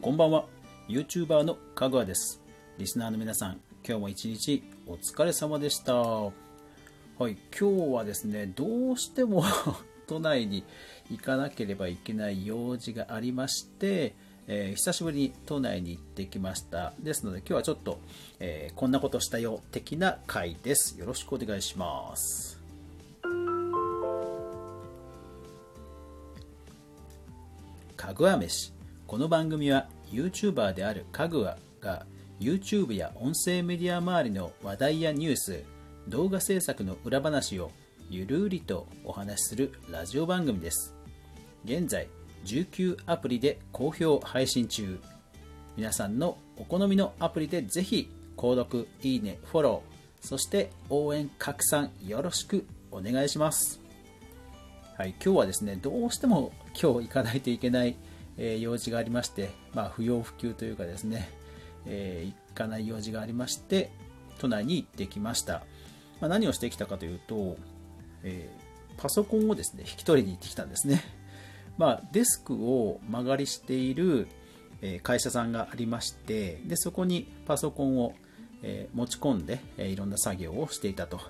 こんばんは。YouTuber のかぐわです。リスナーの皆さん今日も一日お疲れ様でした。はい今日はですねどうしても 都内に行かなければいけない用事がありましてえー、久しぶりに都内に行ってきました。ですので今日はちょっと、えー、こんなことしたよ的な回です。よろしくお願いします。かぐわ飯。この番組は YouTuber であるかぐわが YouTube や音声メディア周りの話題やニュース動画制作の裏話をゆるりとお話しするラジオ番組です。現在19アプリで好評配信中。皆さんのお好みのアプリでぜひ購読いいねフォローそして応援拡散よろしくお願いします。はい、今日はですねどうしても今日行かないといけない、えー、用事がありまして、まあ、不要不急というかですね、えー、行かない用事がありまして都内に行ってきました、まあ、何をしてきたかというと、えー、パソコンをですね引き取りに行ってきたんですね。まあ、デスクを間借りしている会社さんがありましてでそこにパソコンを持ち込んでいろんな作業をしていたと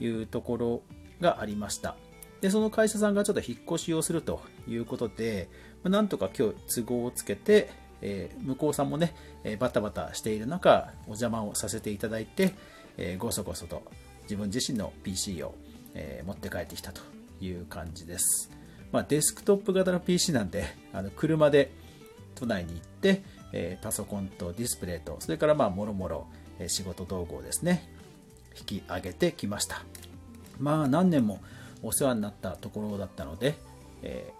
いうところがありました。でその会社さんがちょっと引っ越しをするということでなんとか今日都合をつけてえ向こうさんもね、えバタバタしている中お邪魔をさせていただいて、えごそごそと自分自身の PC を、え持って帰ってきたという感じです。まあ、デスクトップ型の PC なんで、あの車で都内に行って、えパソコンとディスプレイと、それからまあもろもろ仕事道具をですね、引き上げてきました。まあ何年もお世話になったところだったので、え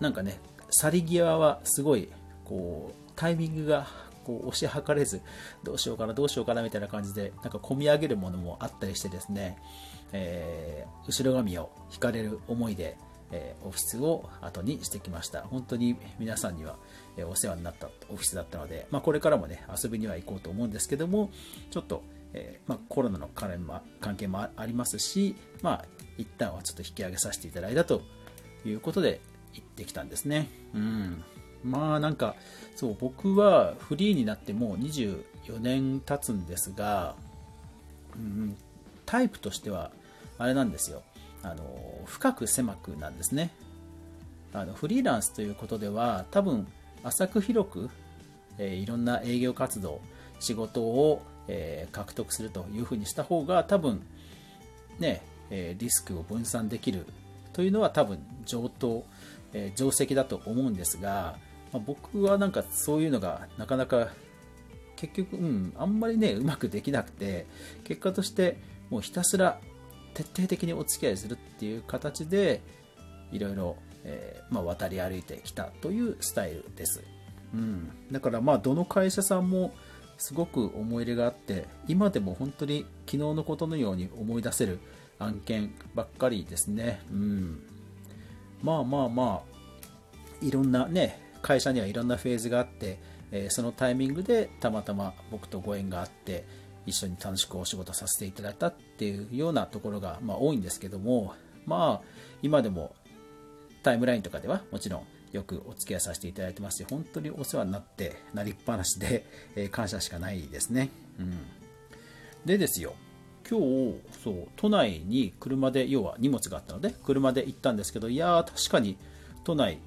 ー、なんかね、去り際はすごい、こう、タイミングがこう押し量れず、どうしようかな、どうしようかなみたいな感じで、なんか込み上げるものもあったりしてですね、えー、後ろ髪を引かれる思いで、えオフィスを後にしてきました。本当に皆さんには、えお世話になったオフィスだったので、まあ、これからもね、遊びには行こうと思うんですけども、ちょっと、えー、まあ、コロナの関係もありますし、まあ、一旦はちょっと引き上げさせていただいたということで行ってきたんですね。うん。まあなんか、そう、僕はフリーになってもう24年経つんですが、うん、タイプとしては、あれなんですよ。あの深く狭くなんですねあのフリーランスということでは多分浅く広く、えー、いろんな営業活動仕事を、えー、獲得するというふうにした方が多分ね、えー、リスクを分散できるというのは多分上等、え定石だと思うんですが、まあ、僕はなんかそういうのがなかなか結局、うん、あんまりねうまくできなくて結果としてもうひたすら徹底的にお付き合いするっていう形でいろいろ、えー、まあ、渡り歩いてきたというスタイルです、うん、だからまあどの会社さんもすごく思い入れがあって今でも本当に昨日のことのように思い出せる案件ばっかりですね、うん、まあまあまあいろんなね会社にはいろんなフェーズがあって、えー、そのタイミングでたまたま僕とご縁があって一緒に楽しくお仕事させていただいたっていうようなところが、まあ、多いんですけども、まあ、今でもタイムラインとかではもちろんよくお付き合いさせていただいてますし、本当にお世話になってなりっぱなしで、えー、感謝しかないですね。うん、でですよ、今日、そう、都内に車で、要は荷物があったので、車で行ったんですけど、いやー、確かに都内、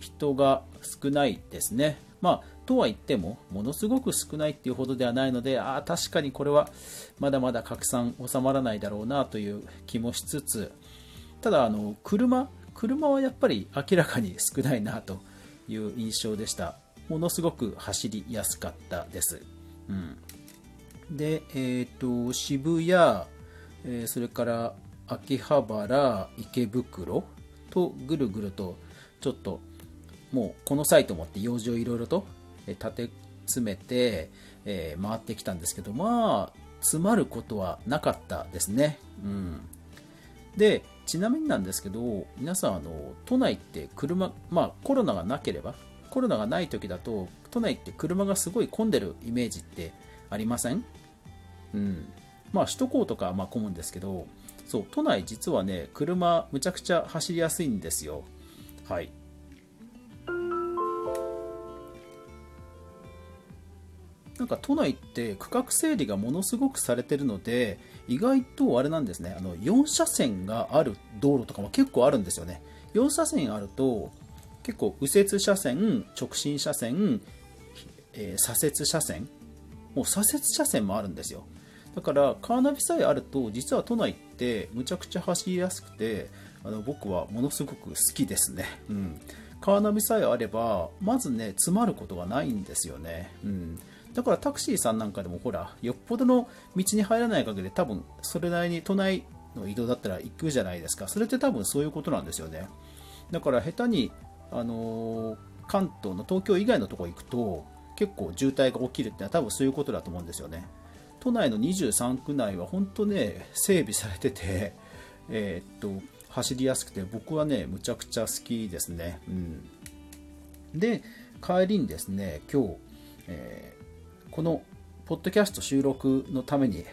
人が少ないですね。まあ、とは言っても、ものすごく少ないっていうほどではないので、ああ、確かにこれはまだまだ拡散収まらないだろうなという気もしつつ、ただ、あの、車、車はやっぱり明らかに少ないなという印象でした。ものすごく走りやすかったです。うん。で、えっ、ー、と、渋谷、えー、それから秋葉原、池袋とぐるぐると、ちょっともうこのサイトもって用事をいろいろと立て詰めて、えー、回ってきたんですけど、まあ、詰まることはなかったですね。うん。で、ちなみになんですけど、皆さん、あの、都内って車、まあ、コロナがなければ、コロナがない時だと、都内って車がすごい混んでるイメージってありません？うん。まあ、首都高とかはまあ混むんですけど、そう、都内実はね、車むちゃくちゃ走りやすいんですよ。はい。なんか都内って区画整理がものすごくされてるので意外とあれなんですねあの4車線がある道路とかも結構あるんですよね4車線あると結構右折車線直進車線、えー、左折車線もう左折車線もあるんですよ。だからカーナビさえあると実は都内ってむちゃくちゃ走りやすくてあの僕はものすごく好きですね、うん、カーナビさえあればまずね詰まることがないんですよね、うん。だからタクシーさんなんかでもほら、よっぽどの道に入らない限り多分それなりに都内の移動だったら行くじゃないですか。それって多分そういうことなんですよね。だから下手に、あのー、関東の東京以外のところ行くと結構渋滞が起きるってのは多分そういうことだと思うんですよね。都内の23区内は本当ね、整備されてて、えー、っと、走りやすくて僕はね、むちゃくちゃ好きですね。うん。で、帰りにですね、今日、えーこのポッドキャスト収録のために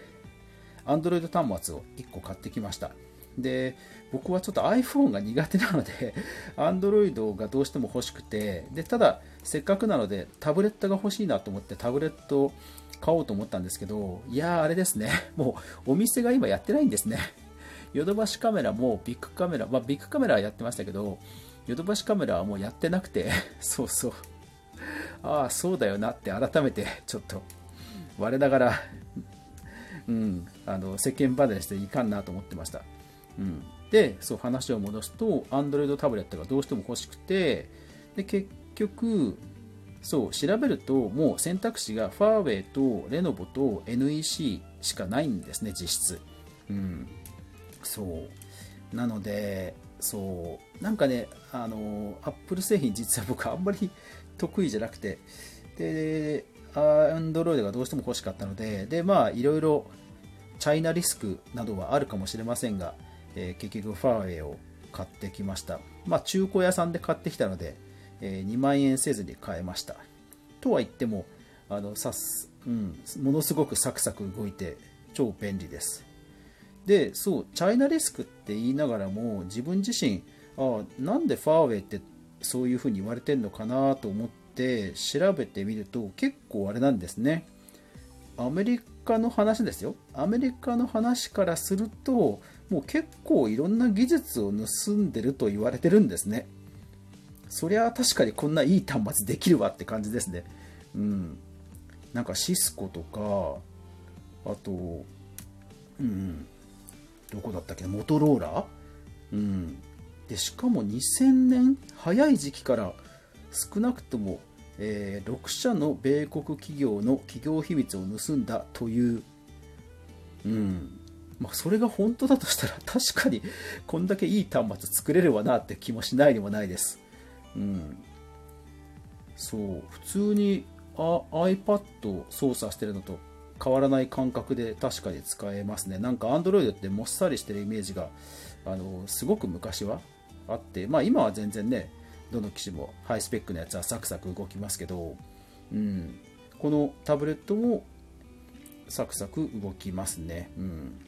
Android 端末を1個買ってきました。で、僕はちょっと iPhone が苦手なので、Android がどうしても欲しくて、で、ただ、せっかくなのでタブレットが欲しいなと思ってタブレットを買おうと思ったんですけど、いやー、あれですね、もうお店が今やってないんですね。ヨドバシカメラもビッグカメラ、まあ、ビッグカメラはやってましたけど、ヨドバシカメラはもうやってなくて、そうそう。ああ、そうだよなって改めてちょっと我ながらうん、あの世間離れしていかんなと思ってました。うん、で、そう話を戻すと、Android タブレットがどうしても欲しくて、で結局、そう調べると、もう選択肢がファーウェイとレノボと NEC しかないんですね、実質。うん、そう。なので、そう。なんかね、あの、Apple 製品、実は僕、あんまり得意じゃなくて、で、Android がどうしても欲しかったので、で、まあ、いろいろ、チャイナリスクなどはあるかもしれませんが、えー、結局、ファーウェイを買ってきました。まあ、中古屋さんで買ってきたので、えー、2万円せずに買えました。とは言っても、あのさす、うん、ものすごくサクサク動いて、超便利です。で、そう、チャイナリスクって言いながらも、自分自身、あなんでファーウェイってそういうふうに言われてるのかなと思って調べてみると結構あれなんですねアメリカの話ですよアメリカの話からするともう結構いろんな技術を盗んでると言われてるんですね。そりゃ確かにこんないい端末できるわって感じですね。うん。なんかシスコとかあとうん。どこだったっけモトローラ？うん。でしかも2000年早い時期から少なくとも、えー、6社の米国企業の企業秘密を盗んだという、うん。まあ、それが本当だとしたら 確かにこんだけいい端末作れるわなって気もしないでもないです。うん、そう。普通にあ iPad を操作してるのと変わらない感覚で確かに使えますね。なんか Android ってもっさりしてるイメージがあのすごく昔はあって、まあ、今は全然ねどの機種もハイスペックのやつはサクサク動きますけど、うん、このタブレットもサクサク動きますね、うん、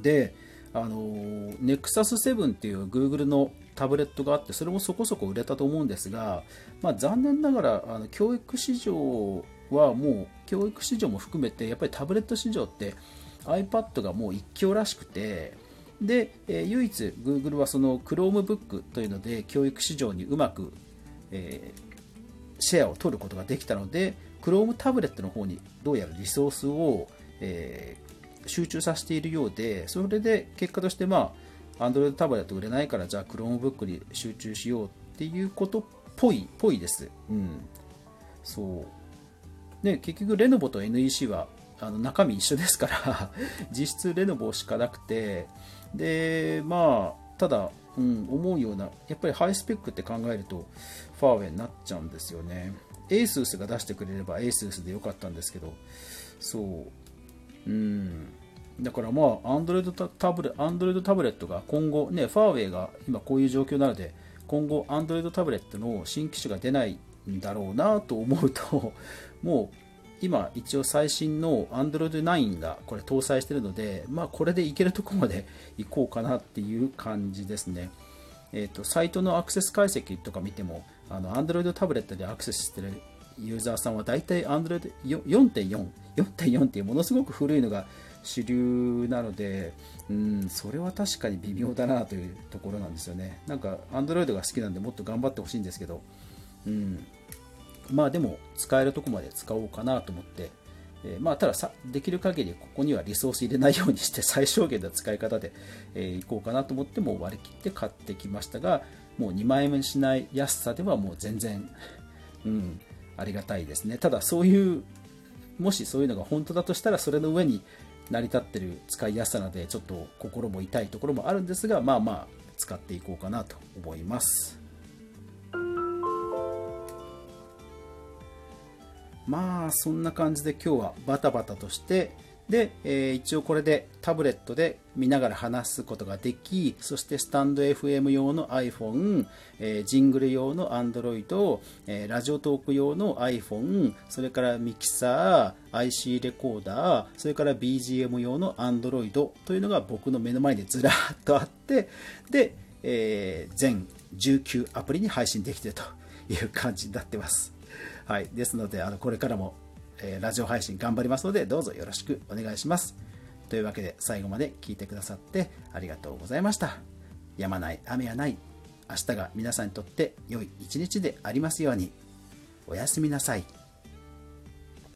であの Nexus 7っていう Google のタブレットがあってそれもそこそこ売れたと思うんですが、まあ、残念ながらあの教育市場はもう教育市場も含めてやっぱりタブレット市場って iPad がもう一強らしくてで、えー、唯一 Google はその Chromebook というので教育市場にうまく、えー、シェアを取ることができたので Chrome タブレットの方にどうやらリソースを、えー、集中させているようでそれで結果としてまあ Android タブレット売れないからじゃあ Chromebook に集中しようっていうことっぽいぽいです。うん。そう。で、結局レノボと NEC はあの中身一緒ですから 実質レノボしかなくて、で、まあ、ただ、うん、思うような、やっぱりハイスペックって考えると、ファーウェイになっちゃうんですよね。ASUS が出してくれれば ASUS でよかったんですけど、そう。うん。だからまあ、Android タブレットが今後、ね、ファーウェイが今こういう状況なので、今後 Android タブレットの新機種が出ないんだろうなと思うと、もう今一応最新の Android 9がこれ搭載しているので、まあ、これでいけるところまで行こうかなっていう感じですね。えーと、サイトのアクセス解析とか見てもあの Android タブレットでアクセスしてるユーザーさんは大体 Android 4.4、4.4っていうものすごく古いのが主流なので、うん、それは確かに微妙だなというところなんですよね。なんか Android が好きなんでもっと頑張ってほしいんですけど、うん、まあでも使えるとこまで使おうかなと思って、えー、まあたださできる限りここにはリソース入れないようにして 最小限の使い方で、えー、いこうかなと思っても割り切って買ってきましたがもう2万円しない安さではもう全然、うん、ありがたいですね。ただそういうもしそういうのが本当だとしたらそれの上に成り立ってる使いやすさなのでちょっと心も痛いところもあるんですがまあまあ使っていこうかなと思います。まあそんな感じで今日はバタバタとしてで、えー、一応これでタブレットで見ながら話すことができ、そしてスタンド FM 用の iPhone、えー、ジングル用の Android、えー、ラジオトーク用の iPhone、それからミキサー、IC レコーダー、それから BGM 用の Android というのが僕の目の前にずらっとあって、で、えー、全19アプリに配信できているという感じになってます。はい、ですのであのこれからも、え、ラジオ配信頑張りますのでどうぞよろしくお願いします。というわけで最後まで聞いてくださってありがとうございました。やまない雨やない明日が皆さんにとって良い一日でありますように。おやすみなさい。